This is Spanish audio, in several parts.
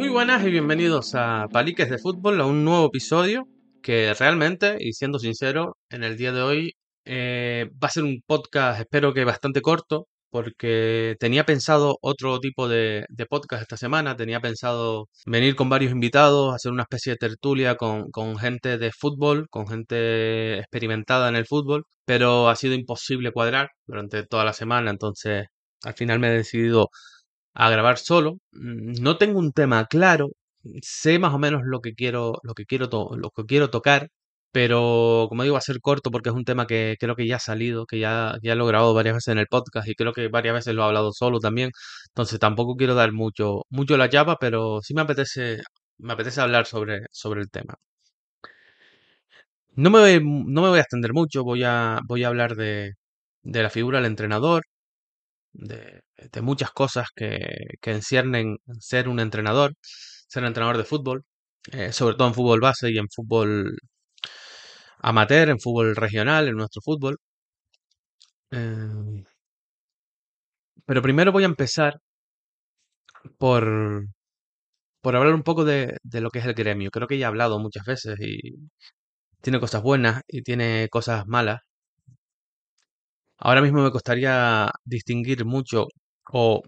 Muy buenas y bienvenidos a Paliques de Fútbol, a un nuevo episodio que realmente, y siendo sincero, en el día de hoy eh, va a ser un podcast, espero que bastante corto, porque tenía pensado otro tipo de, de, podcast esta semana, tenía pensado venir con varios invitados, hacer una especie de tertulia con, con gente de fútbol, con gente experimentada en el fútbol, pero ha sido imposible cuadrar durante toda la semana, entonces al final me he decidido a grabar solo. Mm, no tengo un tema claro, sé más o menos lo que quiero, lo que quiero, lo que quiero tocar, pero como digo, va a ser corto porque es un tema que creo que ya ha salido, que ya, ya lo he grabado varias veces en el podcast y creo que varias veces lo he hablado solo también. Entonces tampoco quiero dar mucho, mucho la llave, pero sí me apetece, me apetece hablar sobre, sobre el tema. No me, no me voy a extender mucho, voy a, voy a hablar de, de la figura del entrenador, de, de muchas cosas que, que, enciernen ser un entrenador, ser un entrenador de fútbol, eh, sobre todo en fútbol base y en fútbol amateur, en fútbol regional, en nuestro fútbol. Eh, pero primero voy a empezar por, por hablar un poco de, de, lo que es el gremio. Creo que ya he hablado muchas veces y tiene cosas buenas y tiene cosas malas. Ahora mismo me costaría distinguir mucho o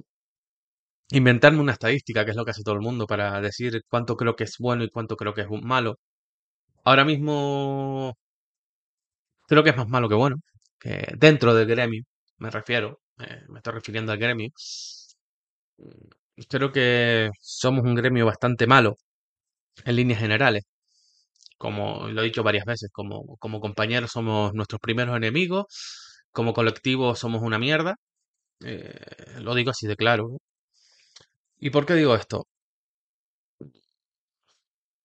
inventarme una estadística, que es lo que hace todo el mundo, para decir cuánto creo que es bueno y cuánto creo que es malo. Ahora mismo creo que es más malo que bueno, que dentro del gremio, me refiero, eh, me estoy refiriendo al gremio. Creo que somos un gremio bastante malo en líneas generales. Como lo he dicho varias veces, como, como compañeros somos nuestros primeros enemigos, como colectivo somos una mierda. Eh, lo digo así de claro. ¿Y por qué digo esto?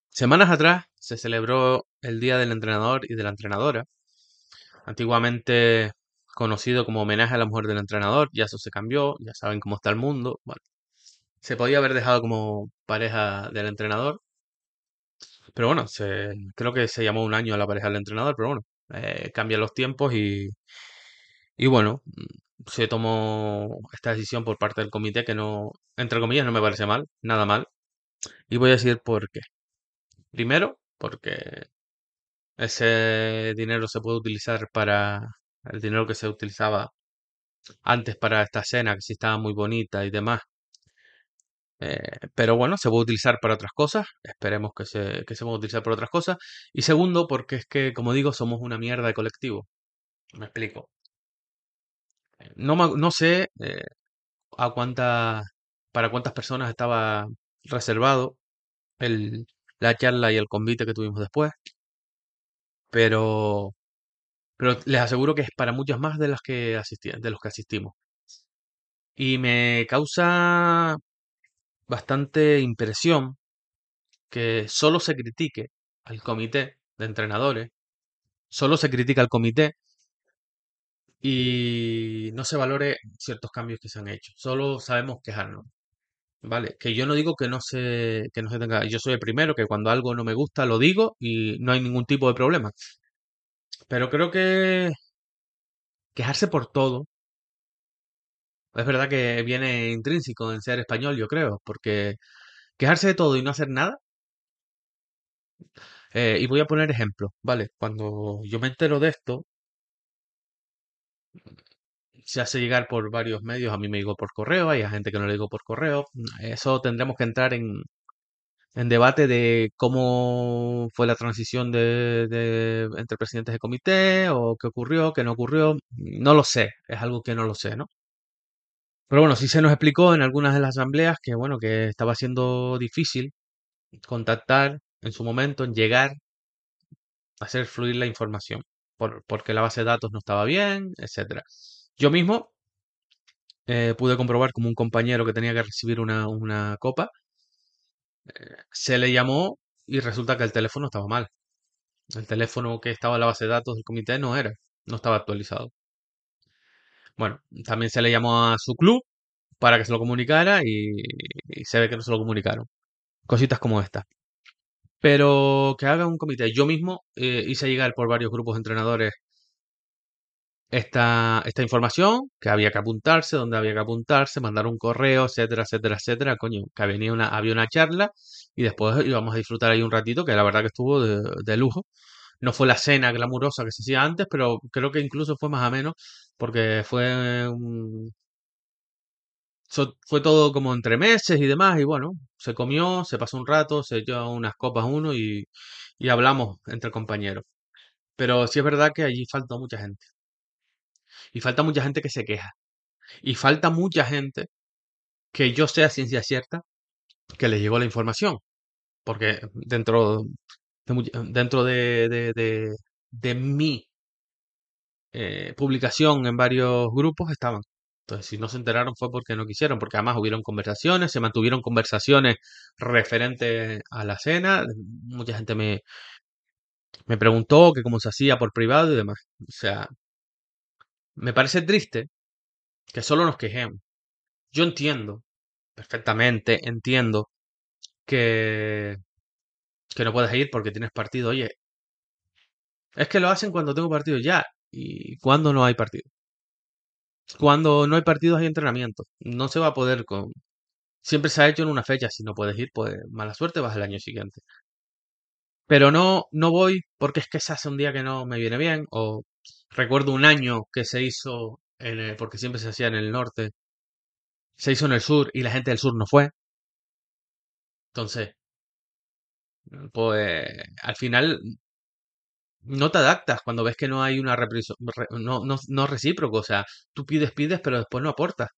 Semanas atrás se celebró el Día del Entrenador y de la Entrenadora, antiguamente conocido como homenaje a la mujer del entrenador, ya eso se cambió, ya saben cómo está el mundo. Se podía haber dejado como pareja del entrenador, pero bueno, se, creo que se llamó un año a la pareja del entrenador, pero bueno, eh, cambian los tiempos y, y bueno, se tomó esta decisión por parte del comité que no, entre comillas, no me parece mal, nada mal. Y voy a decir por qué. Primero, porque ese dinero se puede utilizar para el dinero que se utilizaba antes para esta cena, que sí estaba muy bonita y demás. Eh, pero bueno, se puede utilizar para otras cosas. Esperemos que se, que se pueda utilizar para otras cosas. Y segundo, porque es que, como digo, somos una mierda de colectivo. Me explico. No, no sé eh, a cuántas, para cuántas personas estaba reservado el, la charla y el convite que tuvimos después. Pero, pero les aseguro que es para muchas más de las que asistían, de los que asistimos. Y me causa bastante impresión que solo se critique al comité de entrenadores, solo se critica al comité y no se valore ciertos cambios que se han hecho. Solo sabemos quejarnos. Vale, que yo no digo que no se, que no se tenga. Yo soy el primero que cuando algo no me gusta lo digo y no hay ningún tipo de problema. Pero creo que quejarse por todo. Es verdad que viene intrínseco en ser español, yo creo, porque quejarse de todo y no hacer nada. Eh, y voy a poner ejemplos, ¿vale? Cuando yo me entero de esto, se hace llegar por varios medios, a mí me llegó por correo, hay gente que no le llegó por correo. Eso tendremos que entrar en, en debate de cómo fue la transición de, de, entre presidentes de comité o qué ocurrió, qué no ocurrió. No lo sé, es algo que no lo sé, ¿no? Pero bueno, sí se nos explicó en algunas de las asambleas que, bueno, que estaba siendo difícil contactar en su momento, en llegar a hacer fluir la información, por, porque la base de datos no estaba bien, etcétera. Yo mismo eh, pude comprobar como un compañero que tenía que recibir una, una copa, eh, se le llamó y resulta que el teléfono estaba mal. El teléfono que estaba en la base de datos del comité no era, no estaba actualizado. Bueno, también se le llamó a su club para que se lo comunicara y, y se ve que no se lo comunicaron. Cositas como esta. Pero que haga un comité. Yo mismo eh, hice llegar por varios grupos de entrenadores esta, esta información, que había que apuntarse, dónde había que apuntarse, mandar un correo, etcétera, etcétera, etcétera. Coño, que venía una, había una charla y después íbamos a disfrutar ahí un ratito, que la verdad que estuvo de, de lujo. No fue la cena glamurosa que se hacía antes, pero creo que incluso fue más o menos, porque fue un, fue todo como entre meses y demás, y bueno, se comió, se pasó un rato, se echó unas copas uno y, y hablamos entre compañeros. Pero sí es verdad que allí faltó mucha gente. Y falta mucha gente que se queja. Y falta mucha gente que yo sea ciencia cierta que le llegó la información. Porque dentro de, dentro de, de, de, de mi eh, publicación en varios grupos estaban. Entonces, si no se enteraron fue porque no quisieron, porque además hubieron conversaciones, se mantuvieron conversaciones referentes a la cena. Mucha gente me, me preguntó que cómo se hacía por privado y demás. O sea, me parece triste que solo nos quejemos. Yo entiendo perfectamente, entiendo que, que no puedes ir porque tienes partido. Oye, es que lo hacen cuando tengo partido ya y cuando no hay partido. Cuando no hay partidos hay entrenamiento. No se va a poder con... Siempre se ha hecho en una fecha. Si no puedes ir, pues mala suerte, vas el año siguiente. Pero no, no voy porque es que se hace un día que no me viene bien. O recuerdo un año que se hizo, en porque siempre se hacía en el norte, se hizo en el sur y la gente del sur no fue. Entonces, pues al final no te adaptas cuando ves que no hay una no, no, no recíproco. O sea, tú pides, pides, pero después no aportas.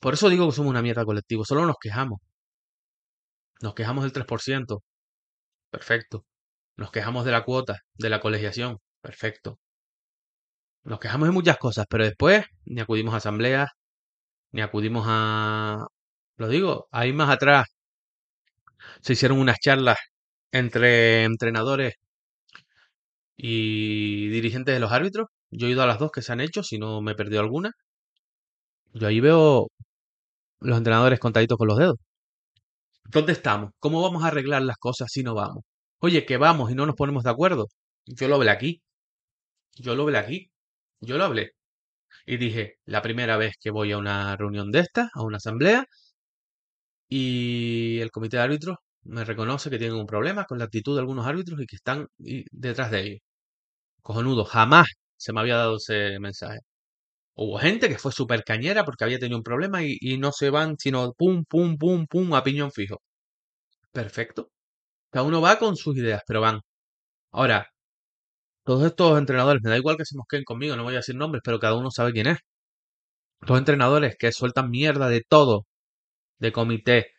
Por eso digo que somos una mierda colectivo. Solo nos quejamos. Nos quejamos del 3%. Perfecto. Nos quejamos de la cuota, de la colegiación. Perfecto. Nos quejamos de muchas cosas, pero después ni acudimos a asambleas, ni acudimos a... Lo digo, ahí más atrás se hicieron unas charlas entre entrenadores y dirigentes de los árbitros. Yo he ido a las dos que se han hecho, si no me he perdido alguna. Yo ahí veo los entrenadores contaditos con los dedos. ¿Dónde estamos? ¿Cómo vamos a arreglar las cosas si no vamos? Oye, que vamos y no nos ponemos de acuerdo. Yo lo hablé aquí. Yo lo hablé aquí. Yo lo hablé. Y dije, la primera vez que voy a una reunión de estas, a una asamblea, y el comité de árbitros me reconoce que tienen un problema con la actitud de algunos árbitros y que están detrás de ellos. Cojonudo, jamás se me había dado ese mensaje. Hubo gente que fue súper cañera porque había tenido un problema y, no se van sino pum, pum, pum, pum, a piñón fijo. Perfecto. Cada uno va con sus ideas, pero van. Ahora, todos estos entrenadores, me da igual que se mosqueen conmigo, no voy a decir nombres, pero cada uno sabe quién es. Los entrenadores que sueltan mierda de todo, de comité,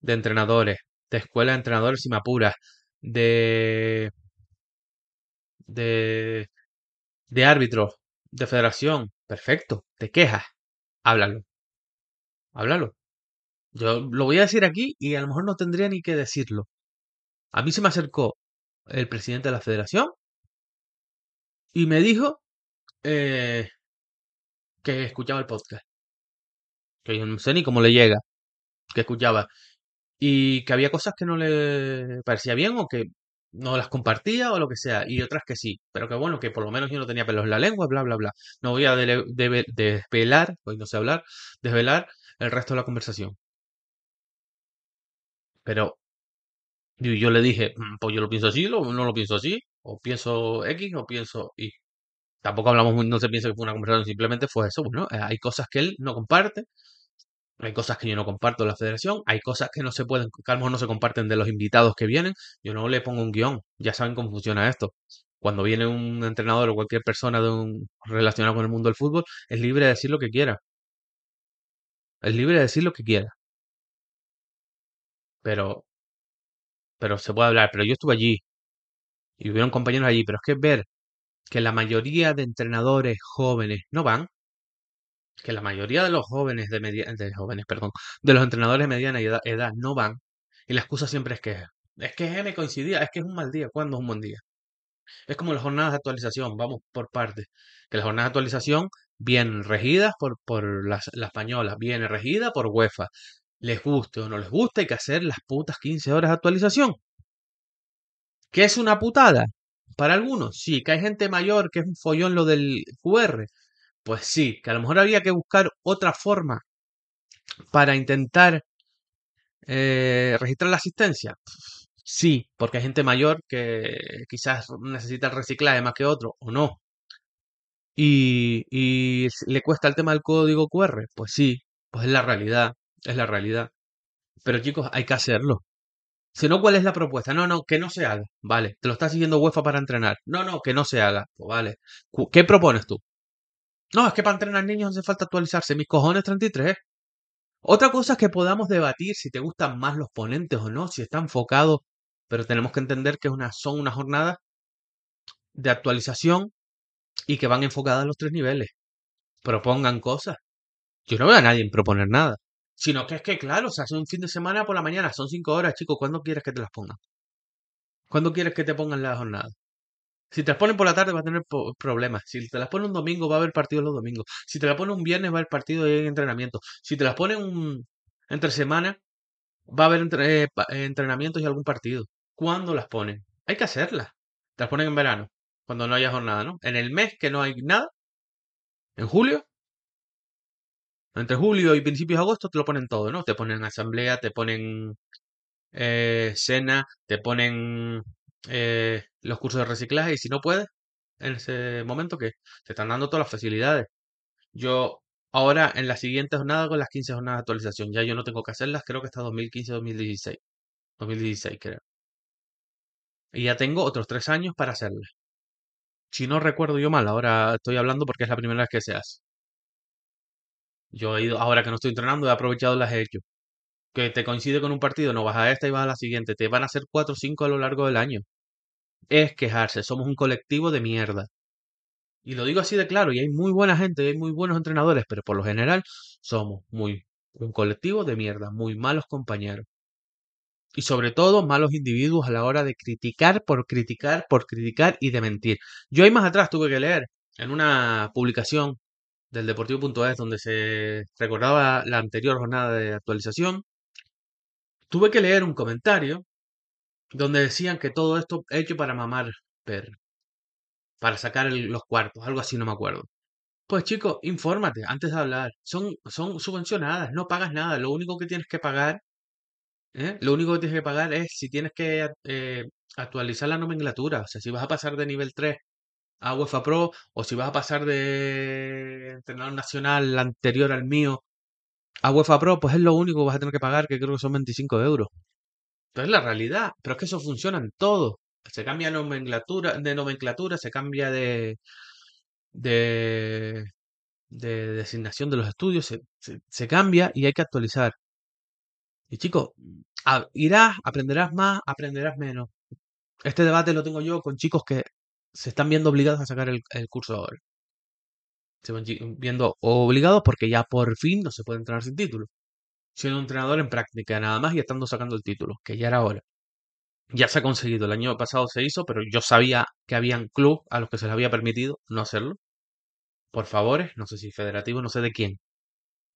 de entrenadores, de escuela de entrenadores si me apuras, de, de, de árbitros, de federación, perfecto, te quejas, háblalo, háblalo. Yo lo voy a decir aquí y a lo mejor no tendría ni que decirlo. A mí se me acercó el presidente de la federación y me dijo eh, que escuchaba el podcast. Que yo no sé ni cómo le llega, que escuchaba. Y que había cosas que no le parecía bien o que no las compartía o lo que sea, y otras que sí. Pero que bueno, que por lo menos yo no tenía pelos en la lengua, bla, bla, bla. No voy a desvelar, hoy no sé hablar, desvelar el resto de la conversación. Pero yo, yo le dije, "Mm, pues yo lo pienso así, lo- no lo pienso así, o pienso X o pienso Y. Tampoco hablamos, no se piensa que fue una conversación, simplemente fue eso. Bueno, eh, hay cosas que él no comparte, hay cosas que yo no comparto de la federación, hay cosas que no se pueden, que no se comparten de los invitados que vienen. Yo no le pongo un guion, ya saben cómo funciona esto. Cuando viene un entrenador o cualquier persona de un, relacionada con el mundo del fútbol, es libre de decir lo que quiera. Es libre de decir lo que quiera. Pero, pero se puede hablar. Pero yo estuve allí y hubieron compañeros allí. Pero es que ver que la mayoría de entrenadores jóvenes no van, que la mayoría de los jóvenes de media, de jóvenes, perdón, de los entrenadores de mediana edad, edad no van, Y la excusa siempre es que es que me coincidía, es que es un mal día. ¿Cuándo es un buen día? Es como las jornadas de actualización, vamos por partes. Que las jornadas de actualización vienen regidas por, por la, la española, viene regida por UEFA. Les guste o no les guste, hay que hacer las putas 15 horas de actualización. ¿Qué es una putada? Para algunos, sí, que hay gente mayor que es un follón lo del QR. Pues sí, que a lo mejor había que buscar otra forma para intentar eh, registrar la asistencia. Sí, porque hay gente mayor que quizás necesita el reciclaje más que otro, o no. Y, y le cuesta el tema del código QR. Pues sí, pues es la realidad, es la realidad. Pero chicos, hay que hacerlo. Si no, ¿cuál es la propuesta? No, no, que no se haga. Vale, te lo está siguiendo UEFA para entrenar. No, no, que no se haga. Pues vale. ¿Qué propones tú? No, es que para entrenar niños hace falta actualizarse. Mis cojones 33. Otra cosa es que podamos debatir si te gustan más los ponentes o no, si está enfocado, pero tenemos que entender que son unas jornadas de actualización y que van enfocadas a los tres niveles. Propongan cosas. Yo no veo a nadie proponer nada. Sino que es que, claro, se hace un fin de semana por la mañana, son cinco horas, chicos. ¿Cuándo quieres que te las pongan? ¿Cuándo quieres que te pongan la jornada? Si te las ponen por la tarde va a tener problemas. Si te las ponen un domingo va a haber partido los domingos. Si te las ponen un viernes va a haber partido y entrenamiento. Si te las ponen un, entre semana va a haber eh, eh, entrenamientos y algún partido. ¿Cuándo las ponen? Hay que hacerlas. Te las ponen en verano, cuando no haya jornada, ¿no? En el mes que no hay nada, en julio, entre julio y principios de agosto te lo ponen todo, ¿no? Te ponen asamblea, te ponen eh, cena, te ponen eh, los cursos de reciclaje y si no puedes, en ese momento que te están dando todas las facilidades. Yo ahora en la siguiente jornada con las 15 jornadas de actualización, ya yo no tengo que hacerlas, creo que hasta 2015-2016. 2016 creo. Y ya tengo otros tres años para hacerlas. Si no recuerdo yo mal, ahora estoy hablando porque es la primera vez que se hace. Yo he ido, ahora que no estoy entrenando, he aprovechado las he hecho. Que te coincide con un partido, no vas a esta y vas a la siguiente. Te van a hacer cuatro o cinco a lo largo del año. Es quejarse, somos un colectivo de mierda. Y lo digo así de claro, y hay muy buena gente, y hay muy buenos entrenadores, pero por lo general somos muy un colectivo de mierda, muy malos compañeros. Y sobre todo malos individuos a la hora de criticar por criticar, por criticar y de mentir. Yo ahí más atrás tuve que leer en una publicación del Deportivo.es donde se recordaba la anterior jornada de actualización, tuve que leer un comentario donde decían que todo esto hecho para mamar perro, para sacar el- los cuartos, algo así no me acuerdo. Pues chicos, infórmate antes de hablar. Son, son subvencionadas, no pagas nada. Lo único que tienes que pagar, ¿eh? Lo único que tienes que pagar es si tienes que eh, actualizar la nomenclatura. O sea, si vas a pasar de nivel 3 a UEFA Pro o si vas a pasar de entrenador nacional anterior al mío a UEFA Pro, pues es lo único que vas a tener que pagar, que creo que son 25 euros. Entonces la realidad, pero es que eso funciona en todo. Se cambia nomenclatura, de nomenclatura, se cambia de, de, de designación de los estudios, se, cambia y hay que actualizar. Y chicos, irás, aprenderás más, aprenderás menos. Este debate lo tengo yo con chicos que se están viendo obligados a sacar el, el curso ahora. Se van viendo obligados porque ya por fin no se puede entrenar sin título. Siendo un entrenador en práctica nada más y estando sacando el título, que ya era hora. Ya se ha conseguido, el año pasado se hizo, pero yo sabía que habían club a los que se les había permitido no hacerlo. Por favores, no sé si federativo, no sé de quién.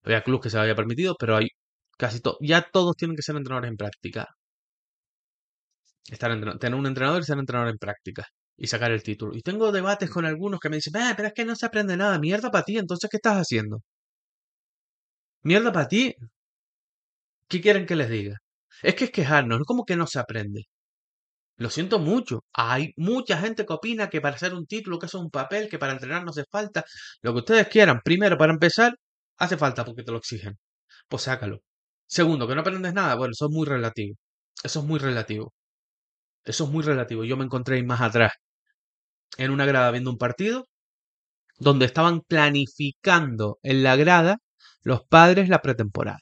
Había clubes que se les había permitido, pero hay casi todos, ya todos tienen que ser entrenadores en práctica. Estar tener un entrenador y ser entrenador en práctica. Y sacar el título. Y tengo debates con algunos que me dicen, "Ah, pero es que no se aprende nada, mierda para ti, entonces ¿qué estás haciendo? Mierda para ti, ¿qué quieren que les diga? Es que es quejarnos, no como que no se aprende. Lo siento mucho. Hay mucha gente que opina que para hacer un título, que es un papel, que para entrenar no hace falta. Lo que ustedes quieran. Primero, para empezar, hace falta porque te lo exigen. Pues sácalo. Segundo, que no aprendes nada. Bueno, eso es muy relativo. Eso es muy relativo. Eso es muy relativo. Yo me encontré ahí más atrás, en una grada viendo un partido, donde estaban planificando en la grada los padres la pretemporada.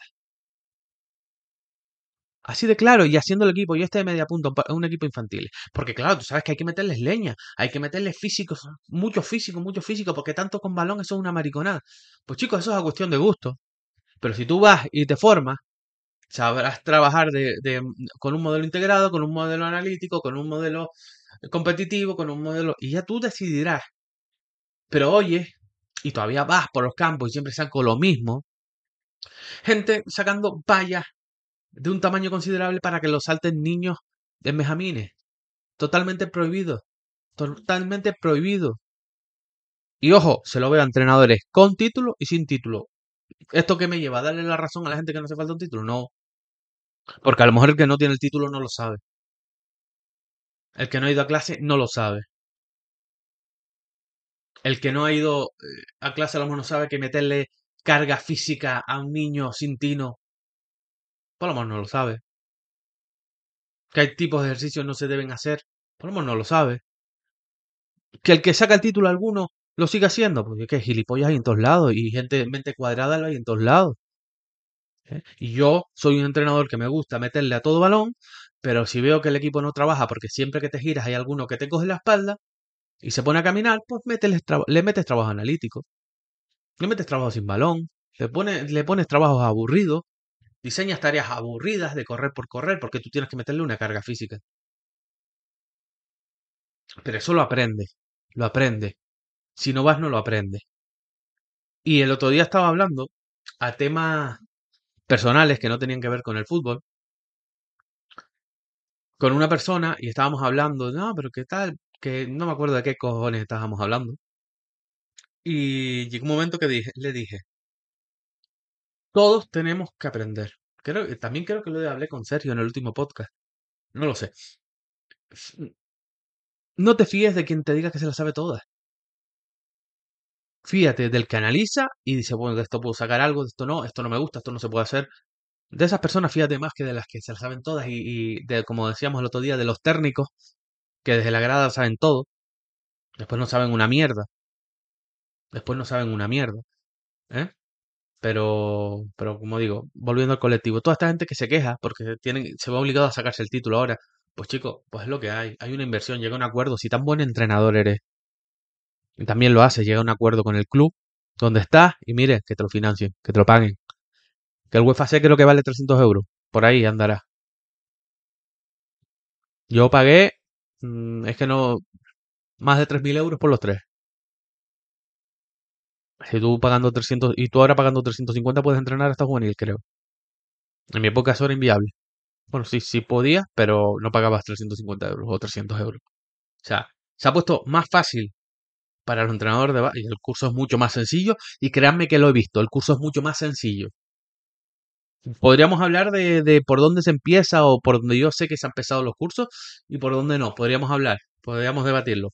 Así de claro, y haciendo el equipo, y este de media punta, un equipo infantil. Porque claro, tú sabes que hay que meterles leña, hay que meterles físicos, mucho físico, mucho físico, porque tanto con balón eso es una mariconada. Pues chicos, eso es a cuestión de gusto. Pero si tú vas y te formas, sabrás trabajar de- con un modelo integrado, con un modelo analítico, con un modelo competitivo, con un modelo... Y ya tú decidirás. Pero oye, y todavía vas por los campos y siempre saco lo mismo. Gente sacando vallas de un tamaño considerable para que lo salten niños de mejamines. Totalmente prohibido. Totalmente prohibido. Y ojo, se lo veo a entrenadores con título y sin título. ¿Esto qué me lleva? ¿A darle la razón a la gente que no hace falta un título? No. Porque a lo mejor el que no tiene el título no lo sabe. El que no ha ido a clase no lo sabe. El que no ha ido eh, a clase a lo mejor no sabe que meterle carga física a un niño sin tino. Por lo menos no lo sabe. Que hay tipos de ejercicios no se deben hacer. Por lo menos no lo sabe. Que el que saca el título alguno lo sigue haciendo. Porque es que gilipollas hay en todos lados. Y gente mente cuadrada lo hay en todos lados. ¿eh? Y yo soy un entrenador que me gusta meterle a todo balón. Pero si veo que el equipo no trabaja porque siempre que te giras hay alguno que te coge la espalda y se pone a caminar, pues le metes trabajo analítico. Le metes trabajo sin balón. Le, pone- le pones trabajos aburridos. Diseñas tareas aburridas de correr por correr porque tú tienes que meterle una carga física. Pero eso lo aprende. Lo aprende. Si no vas, no lo aprende. Y el otro día estaba hablando a temas personales que no tenían que ver con el fútbol, con una persona y estábamos hablando, no, pero qué tal, que no me acuerdo de qué cojones estábamos hablando. Y llegó un momento que le dije, todos tenemos que aprender. Creo, que- también creo que lo hablé con Sergio en el último podcast. No lo sé. No te fíes de quien te diga que se la sabe todas. Fíjate del que analiza y dice, bueno, de esto puedo sacar algo, de esto no, esto no me gusta, esto no se puede hacer. De esas personas, fíjate más que de las que se la saben todas y, y de, como decíamos el otro día, de los técnicos que desde la grada saben todo, después no saben una mierda, después no saben una mierda, ¿eh? Pero, pero como digo, volviendo al colectivo, toda esta gente que se queja porque tienen, se va obligado a sacarse el título ahora, pues chicos, pues es lo que hay, hay una inversión, llega a un acuerdo, si tan buen entrenador eres, y también lo hace, llega a un acuerdo con el club donde estás y mire, que te lo financien, que te lo paguen, que el UEFA sé creo que vale 300 euros, por ahí andará. Yo pagué, mm, es que no, más de 3.000 euros por los tres. Si tú pagando 300, y tú ahora pagando 350 puedes entrenar hasta juvenil, creo. En mi época eso era inviable. Bueno, sí, sí podía, pero no pagabas 350 euros o 300 euros. O sea, se ha puesto más fácil para los entrenadores de y el curso es mucho más sencillo y créanme que lo he visto, el curso es mucho más sencillo. Podríamos hablar de, de por dónde se empieza o por donde yo sé que se han empezado los cursos y por dónde no. Podríamos hablar, podríamos debatirlo.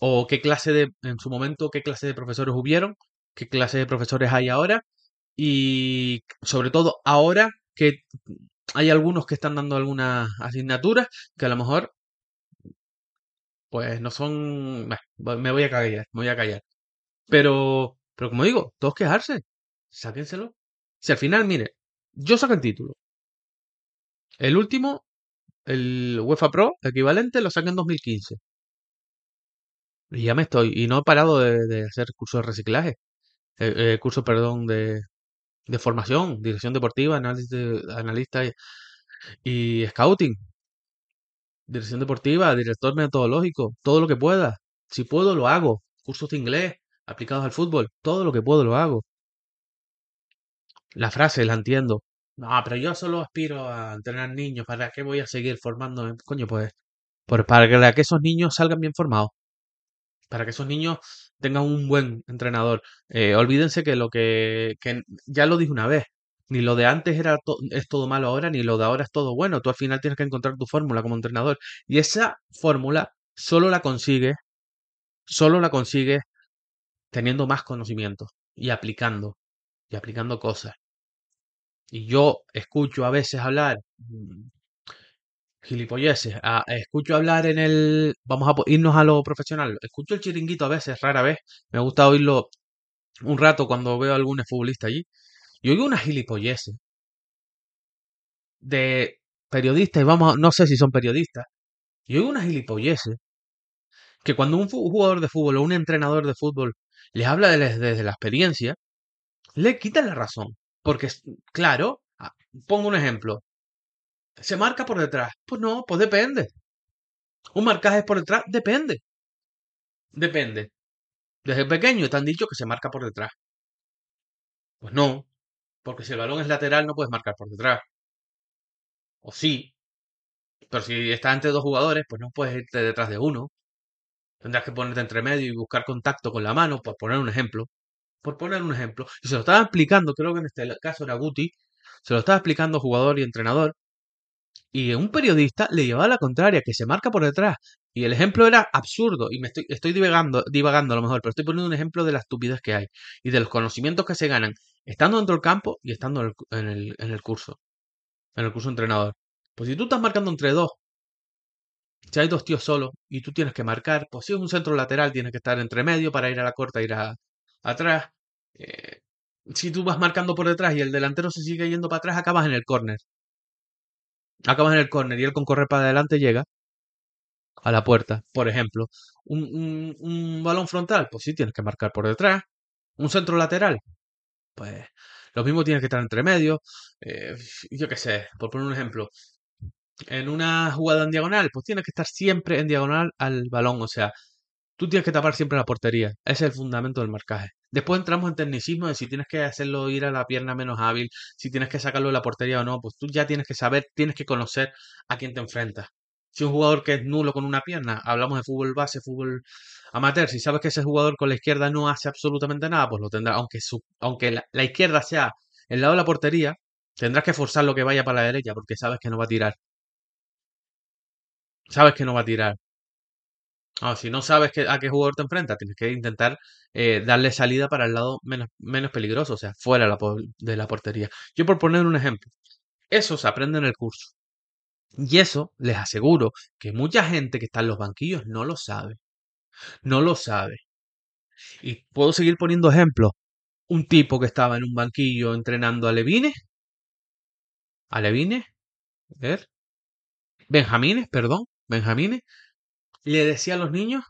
O qué clase de, en su momento, qué clase de profesores hubieron, qué clase de profesores hay ahora y sobre todo ahora que hay algunos que están dando algunas asignaturas que a lo mejor pues no son... me voy a callar, me voy a callar. Pero, pero como digo, todos quejarse, sáquenselo. Si al final, mire, yo saco el título. El último, el UEFA Pro, equivalente, lo saqué en 2015. Y ya me estoy, y no he parado de, hacer cursos de reciclaje. Eh, eh, curso, perdón, de, de formación, dirección deportiva, análisis de- analista y scouting. Dirección deportiva, director metodológico, todo lo que pueda. Si puedo, lo hago. Cursos de inglés aplicados al fútbol, todo lo que puedo lo hago. La frase la entiendo. No, pero yo solo aspiro a entrenar niños. ¿Para qué voy a seguir formándome? Coño, pues, pues para que, esos niños salgan bien formados. Para que esos niños tengan un buen entrenador. Eh, olvídense que lo que, que ya lo dije una vez. Ni lo de antes era es todo malo ahora, ni lo de ahora es todo bueno. Tú al final tienes que encontrar tu fórmula como entrenador. Y esa fórmula solo la consigues, solo la consigues teniendo más conocimiento y aplicando, y aplicando cosas. Y yo escucho a veces hablar mm, gilipolleces, a- escucho hablar en el, vamos a po- irnos a lo profesional, escucho el chiringuito a veces, rara vez, me gusta oírlo un rato cuando veo a algún futbolista allí, y oigo unas gilipolleces de periodistas, y vamos, a- no sé si son periodistas, y oigo unas gilipolleces que cuando un fu- jugador de fútbol o un entrenador de fútbol les habla de- desde la experiencia, le quitan la razón. Porque, claro, pongo un ejemplo. ¿Se marca por detrás? Pues no, pues depende. ¿Un marcaje por detrás? Depende. Depende. Desde pequeño te han dicho que se marca por detrás. Pues no, porque si el balón es lateral no puedes marcar por detrás. O sí, pero si estás entre dos jugadores, pues no puedes irte detrás de uno. Tendrás que ponerte entre medio y buscar contacto con la mano, por poner un ejemplo. Por poner un ejemplo. Y se lo estaba explicando, creo que en este caso era Guti, se lo estaba explicando jugador y entrenador. Y un periodista le llevaba la contraria, que se marca por detrás. Y el ejemplo era absurdo. Y me estoy, estoy divagando, divagando a lo mejor, pero estoy poniendo un ejemplo de la estupidez que hay. Y de los conocimientos que se ganan estando dentro del campo y estando en el, en el curso. En el curso entrenador. Pues si tú estás marcando entre dos, si hay dos tíos solos y tú tienes que marcar, pues si es un centro lateral, tienes que estar entre medio para ir a la corta, ir a, atrás. Eh, si tú vas marcando por detrás y el delantero se sigue yendo para atrás, acabas en el córner. Acabas en el córner y él con correr para adelante llega a la puerta, por ejemplo. Un, un, balón frontal, pues sí tienes que marcar por detrás. Un centro lateral, pues lo mismo tienes que estar entre medio. Eh, yo qué sé, por poner un ejemplo. En una jugada en diagonal, pues tienes que estar siempre en diagonal al balón. O sea, tú tienes que tapar siempre la portería. Ese es el fundamento del marcaje. Después entramos en tecnicismo de si tienes que hacerlo ir a la pierna menos hábil, si tienes que sacarlo de la portería o no. Pues tú ya tienes que saber, tienes que conocer a quién te enfrentas. Si un jugador que es nulo con una pierna, hablamos de fútbol base, fútbol amateur, si sabes que ese jugador con la izquierda no hace absolutamente nada, pues lo tendrá, aunque, aunque la, la izquierda sea el lado de la portería, tendrás que forzar lo que vaya para la derecha, porque sabes que no va a tirar. Sabes que no va a tirar. Ah, si no sabes a qué jugador te enfrentas, tienes que intentar eh, darle salida para el lado menos, menos peligroso, o sea, fuera de la portería. Yo por poner un ejemplo, eso se aprende en el curso. Y eso les aseguro que mucha gente que está en los banquillos no lo sabe. No lo sabe. Y puedo seguir poniendo ejemplos. Un tipo que estaba en un banquillo entrenando a Levine. A Levine. ver. Benjamines, perdón. Benjamines le decía a los niños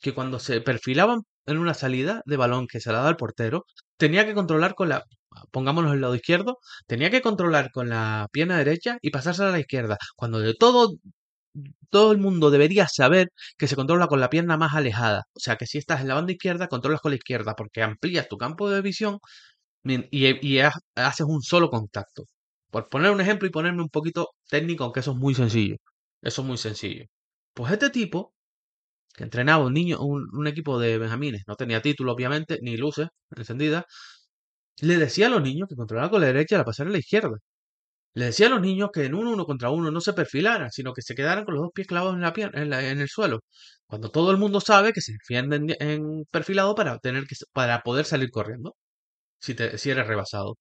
que cuando se perfilaban en una salida de balón que se la da al portero, tenía que controlar con la, pongámonos el lado izquierdo, tenía que controlar con la pierna derecha y pasarse a la izquierda, cuando de todo todo el mundo debería saber que se controla con la pierna más alejada. O sea, que si estás en la banda izquierda, controlas con la izquierda, porque amplías tu campo de visión y, y haces un solo contacto. Por poner un ejemplo y ponerme un poquito técnico, aunque eso es muy sencillo. Eso es muy sencillo. Pues este tipo, que entrenaba un niño, un, equipo de benjamines, no tenía título obviamente, ni luces encendidas, le decía a los niños que controlaba con la derecha la pasar a la izquierda. Le decía a los niños que en uno, uno contra uno no se perfilaran, sino que se quedaran con los dos pies clavados en, la, en, en el suelo. Cuando todo el mundo sabe que se defienden en, perfilado para, tener que, para poder salir corriendo, si, te, si eres rebasado.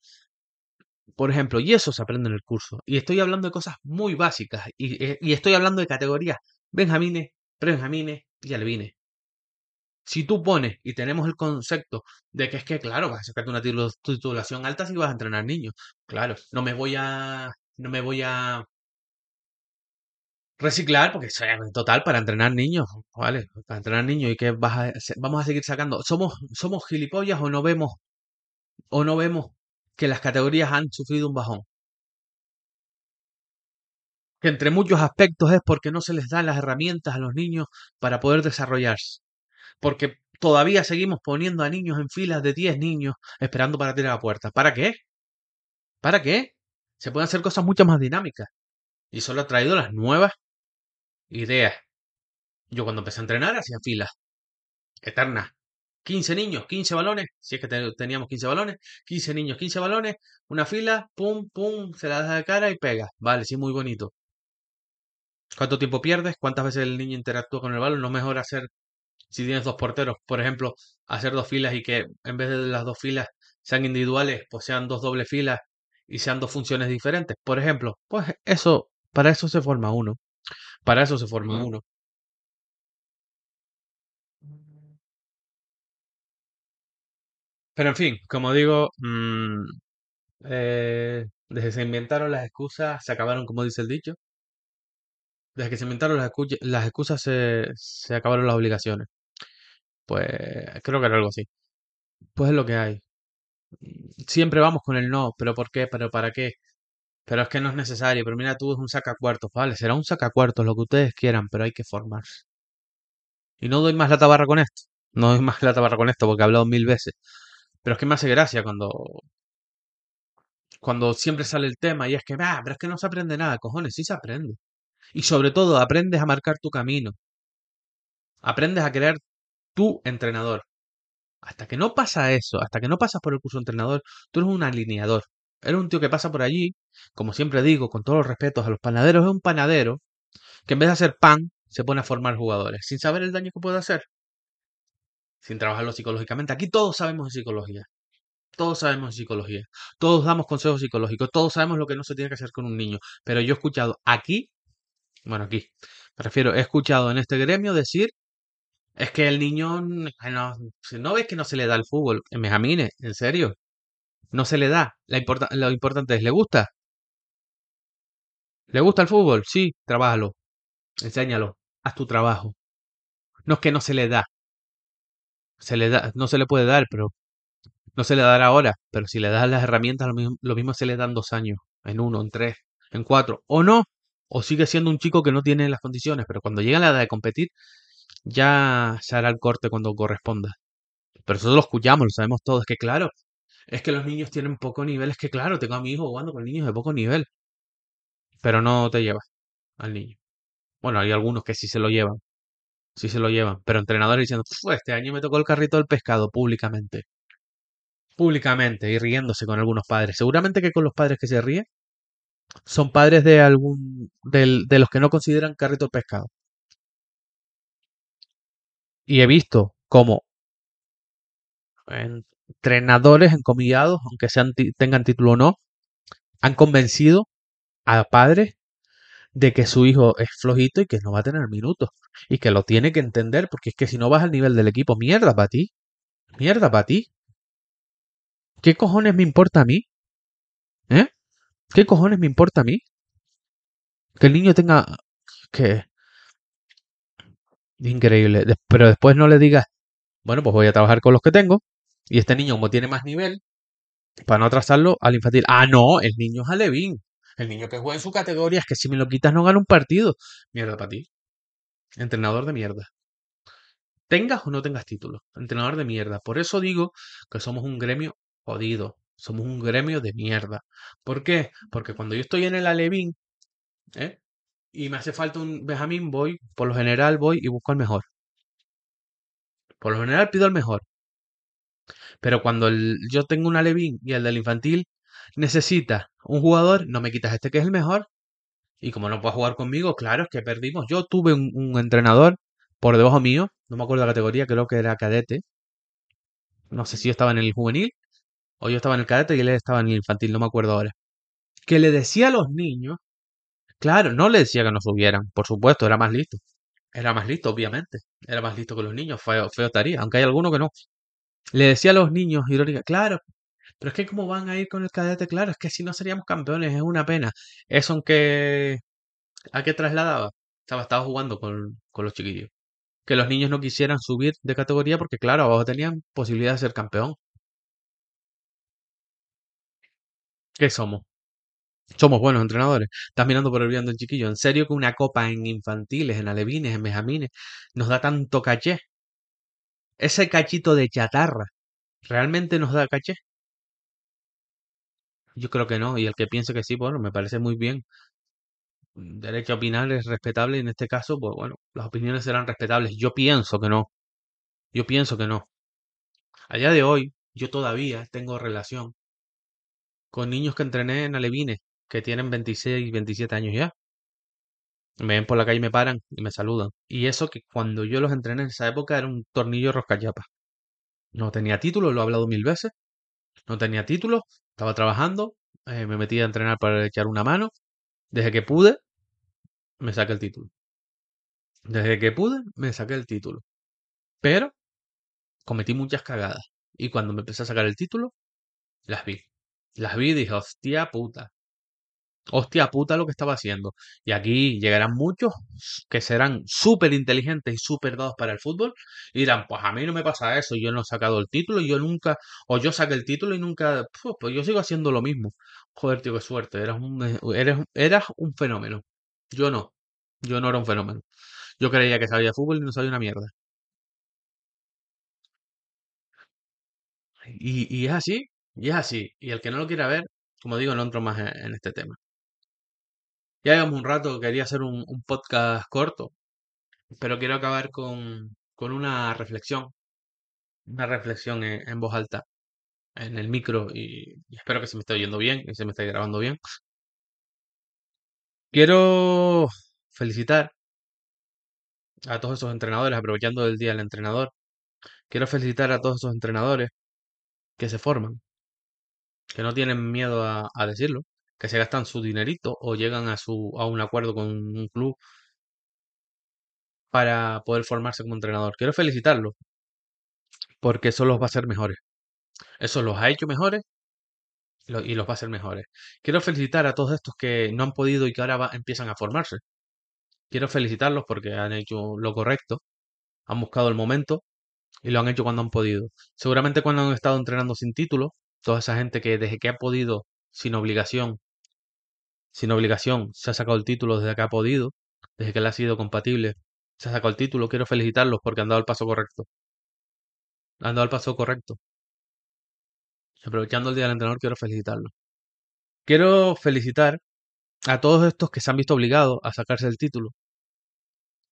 Por ejemplo, y eso se aprende en el curso. Y estoy hablando de cosas muy básicas. Y, eh, y estoy hablando de categorías benjamines, prebenjamines y alevines. Si tú pones, y tenemos el concepto de que es que, claro, vas a sacarte una titulación alta si vas a entrenar niños. Claro, no me voy a. No me voy a reciclar, porque total para entrenar niños, ¿vale? Para entrenar niños y que vas a, vamos a seguir sacando. ¿Somos, ¿Somos gilipollas o no vemos o no vemos que las categorías han sufrido un bajón? Que entre muchos aspectos es porque no se les dan las herramientas a los niños para poder desarrollarse. Porque todavía seguimos poniendo a niños en filas de 10 niños esperando para tirar la puerta. ¿Para qué? ¿Para qué? Se pueden hacer cosas mucho más dinámicas. Y solo ha traído las nuevas ideas. Yo cuando empecé a entrenar hacía filas eternas. 15 niños, 15 balones, si es que teníamos 15 balones, 15 niños, 15 balones, una fila, pum, pum, se la da de cara y pega. Vale, sí, muy bonito. ¿Cuánto tiempo pierdes? ¿Cuántas veces el niño interactúa con el balón? No es mejor hacer, si tienes dos porteros, por ejemplo, hacer dos filas y que en vez de las dos filas sean individuales, pues sean dos dobles filas y sean dos funciones diferentes. Por ejemplo, pues eso, para eso se forma uno. Para eso se forma uno. Pero en fin, como digo, mm, eh, desde que se inventaron las excusas, se acabaron, como dice el dicho. Desde que se inventaron las, excusas, se, se acabaron las obligaciones. Pues creo que era algo así. Pues es lo que hay. Siempre vamos con el no, pero ¿por qué? ¿Pero para qué? Pero es que no es necesario. Pero mira, tú es un sacacuartos, vale. Será un sacacuartos lo que ustedes quieran, pero hay que formarse. Y no doy más la tabarra con esto. No doy más la tabarra con esto porque he hablado mil veces. Pero es que me hace gracia cuando. Cuando siempre sale el tema y es que, ah, pero es que no se aprende nada, cojones, sí se aprende. Y sobre todo, aprendes a marcar tu camino. Aprendes a crear tu entrenador. Hasta que no pasa eso, hasta que no pasas por el curso de entrenador, tú eres un alineador. Eres un tío que pasa por allí, como siempre digo, con todos los respetos a los panaderos, es un panadero que en vez de hacer pan, se pone a formar jugadores, sin saber el daño que puede hacer, sin trabajarlo psicológicamente. Aquí todos sabemos de psicología. Todos sabemos de psicología. Todos damos consejos psicológicos. Todos sabemos lo que no se tiene que hacer con un niño. Pero yo he escuchado aquí, bueno, aquí, me refiero, he escuchado en este gremio decir es que el niño, no, ves que no se le da el fútbol, en Benjamines, en serio, no se le da. La lo importante es, ¿le gusta? ¿Le gusta el fútbol? Sí, trabájalo, enséñalo, haz tu trabajo. No es que no se le da, se le da, no se le puede dar, pero no se le dará ahora, pero si le das las herramientas, lo mismo, lo mismo se le dan dos años, en uno, en tres, en cuatro, o no, o sigue siendo un chico que no tiene las condiciones, pero cuando llega la edad de competir, ya se hará el corte cuando corresponda. Pero eso lo escuchamos, lo sabemos todos. Es que claro, es que los niños tienen poco nivel. Es que claro, tengo a mi hijo jugando con niños de poco nivel. Pero no te llevas al niño. Bueno, hay algunos que sí se lo llevan. Sí se lo llevan. Pero entrenadores diciendo, este año me tocó el carrito del pescado públicamente. Públicamente y riéndose con algunos padres. Seguramente que con los padres que se ríen son padres de algún de los que no consideran carrito pescado. Y he visto cómo entrenadores encomillados, aunque sean, tengan título o no, han convencido a padres de que su hijo es flojito y que no va a tener minutos. Y que lo tiene que entender, porque es que si no vas al nivel del equipo, mierda para ti. Mierda para ti. ¿Qué cojones me importa a mí? ¿Eh? ¿Qué cojones me importa a mí? Que el niño tenga... que Increíble. Pero después no le digas, bueno, pues voy a trabajar con los que tengo. Y este niño, como tiene más nivel, para no atrasarlo al infantil. Ah, no, el niño es alevín. El niño que juega en su categoría es que si me lo quitas no gana un partido. Mierda para ti. Entrenador de mierda. Tengas o no tengas título. Entrenador de mierda. Por eso digo que somos un gremio jodido. Somos un gremio de mierda. ¿Por qué? Porque cuando yo estoy en el alevín, ¿eh? y me hace falta un Benjamín, voy, por lo general voy y busco al mejor. Por lo general pido al mejor. Pero cuando yo tengo un alevín y el del infantil necesita un jugador, no me quitas este que es el mejor. Y como no puede jugar conmigo, claro, es que perdimos. Yo tuve un, entrenador por debajo mío, no me acuerdo la categoría, creo que era cadete. No sé si yo estaba en el juvenil o yo estaba en el cadete y él estaba en el infantil, no me acuerdo ahora. Que le decía a los niños Claro, no le decía que no subieran, por supuesto, era más listo. Era más listo, obviamente. Era más listo que los niños, feo, feo estaría, aunque hay algunos que no. Le decía a los niños, irónica, claro, pero es que cómo van a ir con el cadete, claro, es que si no seríamos campeones, es una pena. Eso aunque... ¿A qué trasladaba? Estaba, estaba jugando con, con los chiquillos. Que los niños no quisieran subir de categoría porque, claro, abajo tenían posibilidad de ser campeón. ¿Qué somos? Somos buenos entrenadores. Estás mirando por el bien del chiquillo. ¿En serio que una copa en infantiles, en alevines, en mejamines, nos da tanto caché? Ese cachito de chatarra, ¿realmente nos da caché? Yo creo que no. Y el que piense que sí, bueno, me parece muy bien. Derecho a opinar es respetable y en este caso, pues bueno, las opiniones serán respetables. Yo pienso que no. Yo pienso que no. A día de hoy, yo todavía tengo relación con niños que entrené en alevines que tienen 26 y 27 años ya. Me ven por la calle me paran y me saludan. Y eso que cuando yo los entrené en esa época era un tornillo roscallapa. No tenía título, lo he hablado mil veces. No tenía título, estaba trabajando, eh, me metí a entrenar para echar una mano. Desde que pude, me saqué el título. Desde que pude, me saqué el título. Pero cometí muchas cagadas. Y cuando me empecé a sacar el título, las vi. Las vi y dije, hostia puta. hostia puta lo que estaba haciendo. Y aquí llegarán muchos que serán súper inteligentes y súper dados para el fútbol y dirán, pues a mí no me pasa eso, yo no he sacado el título y yo nunca, o yo saqué el título y nunca, pues, pues yo sigo haciendo lo mismo. Joder, tío, qué suerte, eras un, eh, eres, eras un fenómeno. Yo no, yo no era un fenómeno. Yo creía que sabía fútbol y no sabía una mierda. Y, y es así, y es así. Y el que no lo quiera ver, como digo, no entro más en, este tema. Ya llevamos un rato, quería hacer un, podcast corto, pero quiero acabar con, con una reflexión, una reflexión en, en voz alta, en el micro, y, y espero que se me esté oyendo bien y se me esté grabando bien. Quiero felicitar a todos esos entrenadores, aprovechando el día del entrenador. Quiero felicitar a todos esos entrenadores que se forman, que no tienen miedo a, decirlo, que se gastan su dinerito o llegan a, su, a un acuerdo con un club para poder formarse como entrenador. Quiero felicitarlos porque eso los va a hacer mejores. Eso los ha hecho mejores y los va a hacer mejores. Quiero felicitar a todos estos que no han podido y que ahora va- empiezan a formarse. Quiero felicitarlos porque han hecho lo correcto, han buscado el momento y lo han hecho cuando han podido. Seguramente cuando han estado entrenando sin título, toda esa gente que desde que ha podido, sin obligación, sin obligación, se ha sacado el título desde que ha podido, desde que le ha sido compatible, se ha sacado el título. Quiero felicitarlos porque han dado el paso correcto. Han dado el paso correcto. Aprovechando el día del entrenador, quiero felicitarlos. Quiero felicitar a todos estos que se han visto obligados a sacarse el título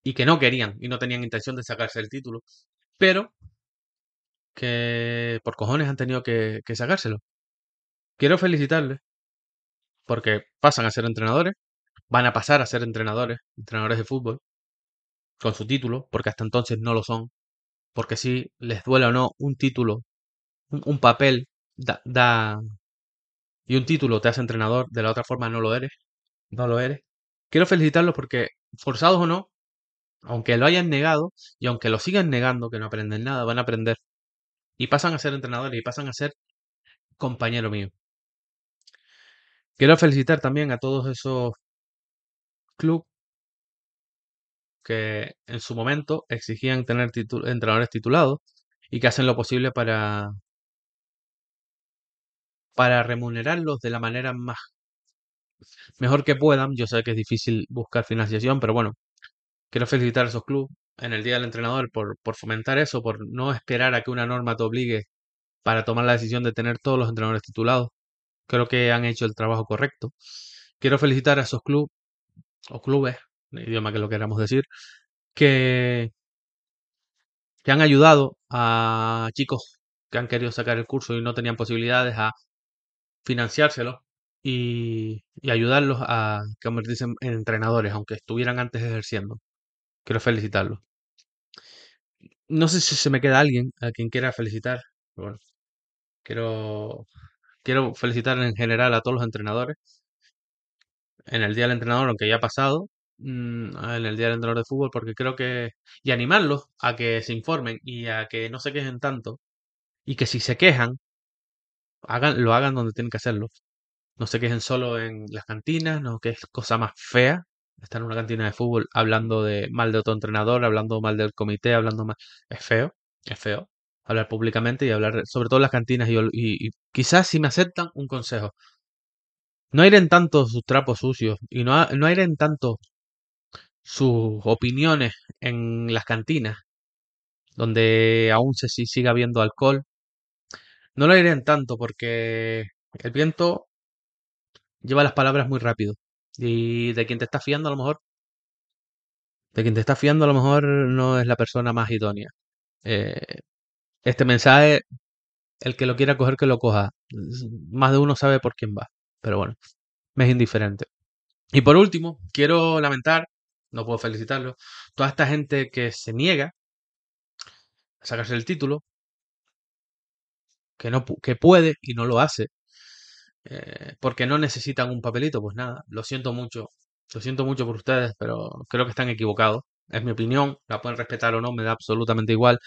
y que no querían y no tenían intención de sacarse el título, pero que por cojones han tenido que, sacárselo. Quiero felicitarles porque pasan a ser entrenadores, van a pasar a ser entrenadores, entrenadores de fútbol, con su título, porque hasta entonces no lo son, porque si les duele o no, un título, un, un papel da, da y un título te hace entrenador, de la otra forma no lo eres, no lo eres. Quiero felicitarlos porque, forzados o no, aunque lo hayan negado y aunque lo sigan negando, que no aprenden nada, van a aprender. Y pasan a ser entrenadores y pasan a ser compañero mío. Quiero felicitar también a todos esos clubes que en su momento exigían tener entrenadores titulados y que hacen lo posible para, para remunerarlos de la manera más mejor que puedan. Yo sé que es difícil buscar financiación, pero bueno, quiero felicitar a esos clubes en el Día del Entrenador por, por fomentar eso, por no esperar a que una norma te obligue para tomar la decisión de tener todos los entrenadores titulados. Creo que han hecho el trabajo correcto. Quiero felicitar a esos clubes o clubes, en idioma que lo queramos decir, que, que han ayudado a chicos que han querido sacar el curso y no tenían posibilidades a financiárselo y, y ayudarlos a convertirse en entrenadores, aunque estuvieran antes ejerciendo. Quiero felicitarlos. No sé si se me queda alguien a quien quiera felicitar. bueno, quiero, quiero felicitar en general a todos los entrenadores en el Día del Entrenador, aunque ya ha pasado, mm, en el Día del Entrenador de Fútbol, porque creo que... Y animarlos a que se informen y a que no se quejen tanto. Y que si se quejan, hagan, lo hagan donde tienen que hacerlo. No se quejen solo en las cantinas, no, que es cosa más fea estar en una cantina de fútbol hablando de mal de otro entrenador, hablando mal del comité, hablando mal. Es feo, es feo. Hablar públicamente y hablar, sobre todo en las cantinas. Y, y- y quizás si me aceptan un consejo. No airen tanto sus trapos sucios y no, no airen tanto sus opiniones en las cantinas, donde aún se si- sigue habiendo alcohol. No lo airen tanto porque el viento lleva las palabras muy rápido. Y de quien te estás fiando a lo mejor, de quien te estás fiando a lo mejor no es la persona más idónea. Eh, este mensaje, el que lo quiera coger, que lo coja. Más de uno sabe por quién va. Pero bueno, me es indiferente. Y por último, quiero lamentar, no puedo felicitarlo, toda esta gente que se niega a sacarse el título, que no que puede y no lo hace, eh, porque no necesitan un papelito, pues nada, lo siento mucho, lo siento mucho por ustedes, pero creo que están equivocados. Es mi opinión, la pueden respetar o no, me da absolutamente igual.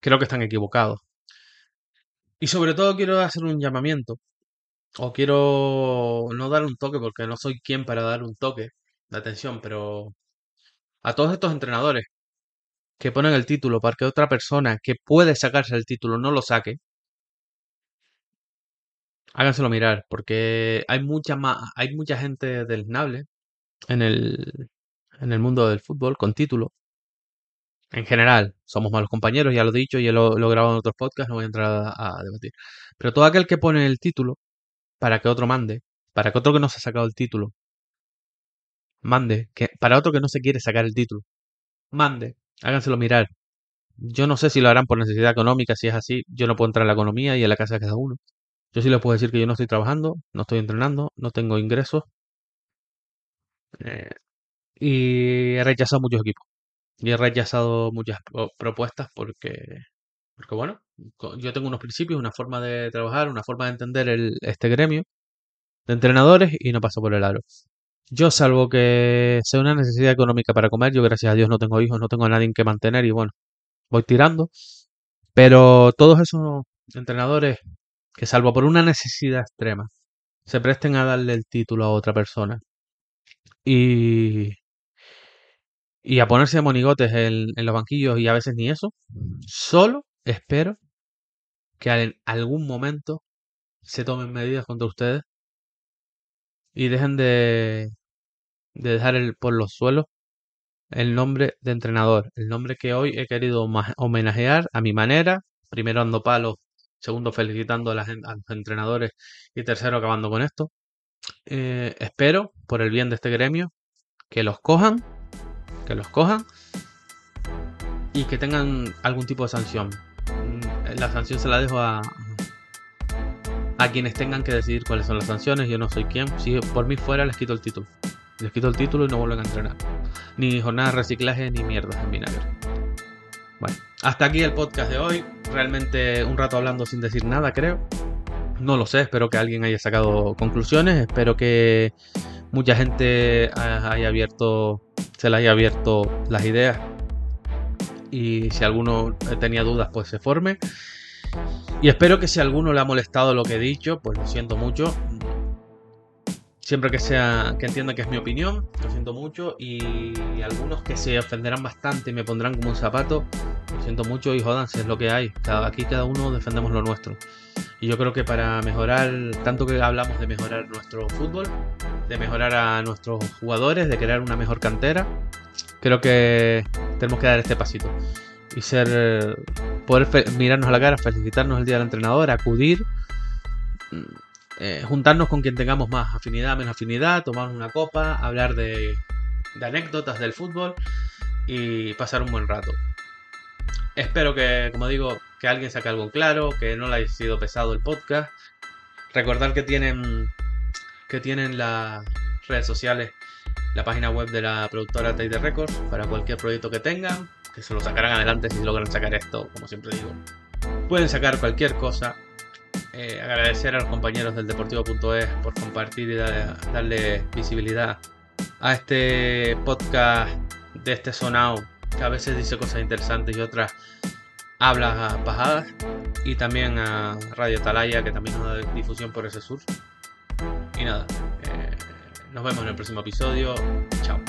Creo que están equivocados. Y sobre todo quiero hacer un llamamiento o quiero no dar un toque porque no soy quien para dar un toque de atención, pero a todos estos entrenadores que ponen el título para que otra persona que puede sacarse el título no lo saque, háganselo mirar, porque hay mucha hay mucha gente deleznable en el, en el mundo del fútbol con título. En general, somos malos compañeros, ya lo he dicho, y lo, lo he grabado en otros podcasts, no voy a entrar a, debatir. Pero todo aquel que pone el título para que otro mande, para que otro que no se ha sacado el título, mande, que, para otro que no se quiere sacar el título, mande, háganselo mirar. Yo no sé si lo harán por necesidad económica, si es así, yo no puedo entrar en la economía y en la casa de cada uno. Yo sí les puedo decir que yo no estoy trabajando, no estoy entrenando, no tengo ingresos. Eh, y he rechazado muchos equipos. Y he rechazado muchas propuestas porque, porque, bueno, yo tengo unos principios, una forma de trabajar, una forma de entender el, este gremio de entrenadores y no paso por el aro. Yo, salvo que sea una necesidad económica para comer, yo gracias a Dios no tengo hijos, no tengo a nadie que mantener y bueno, voy tirando. Pero todos esos entrenadores que salvo por una necesidad extrema, se presten a darle el título a otra persona y, y a ponerse de monigotes en, en los banquillos y a veces ni eso, solo espero que en algún momento se tomen medidas contra ustedes y dejen de, de dejar el, por los suelos el nombre de entrenador, el nombre que hoy he querido homenajear a mi manera, primero ando palos segundo felicitando a, los entrenadores y tercero acabando con esto. Eh, espero, por el bien de este gremio, que los cojan, que los cojan y que tengan algún tipo de sanción. Mm, la sanción se la dejo a, a quienes tengan que decidir cuáles son las sanciones. Yo no soy quien. Si por mí fuera, les quito el título. Les quito el título y no vuelven a entrenar. Ni jornada de reciclaje ni mierdas en vinagre. Bueno, hasta aquí el podcast de hoy. Realmente un rato hablando sin decir nada, creo. No lo sé, espero que alguien haya sacado conclusiones. Espero que mucha gente haya abierto, se le haya abierto las ideas. Y si alguno tenía dudas, pues se forme. Y espero que si alguno le ha molestado lo que he dicho, pues lo siento mucho. Siempre que sea, que entienda que es mi opinión, lo siento mucho. Y algunos que se ofenderán bastante y me pondrán como un zapato, lo siento mucho y jodan, si es lo que hay. aquí cada uno defendemos lo nuestro. Y yo creo que para mejorar, tanto que hablamos de mejorar nuestro fútbol, de mejorar a nuestros jugadores, de crear una mejor cantera, creo que tenemos que dar este pasito. Y ser, poder mirarnos a la cara, felicitarnos el día del entrenador, acudir eh, juntarnos con quien tengamos más afinidad, menos afinidad, tomar una copa, hablar de, anécdotas del fútbol y pasar un buen rato. Espero que, como digo, que alguien saque algo claro, que no le haya sido pesado el podcast. Recordar que tienen que tienen las redes sociales, la página web de la productora Tide Records para cualquier proyecto que tengan, que se lo sacarán adelante si logran sacar esto, como siempre digo. Pueden sacar cualquier cosa, eh, agradecer a los compañeros del Deportivo.es por compartir y darle visibilidad a este podcast de este sonado que a veces dice cosas interesantes y otras habla bajadas y también a Radio Talaya que también nos da difusión por ese sur. Y nada eh, nos vemos en el próximo episodio. Chao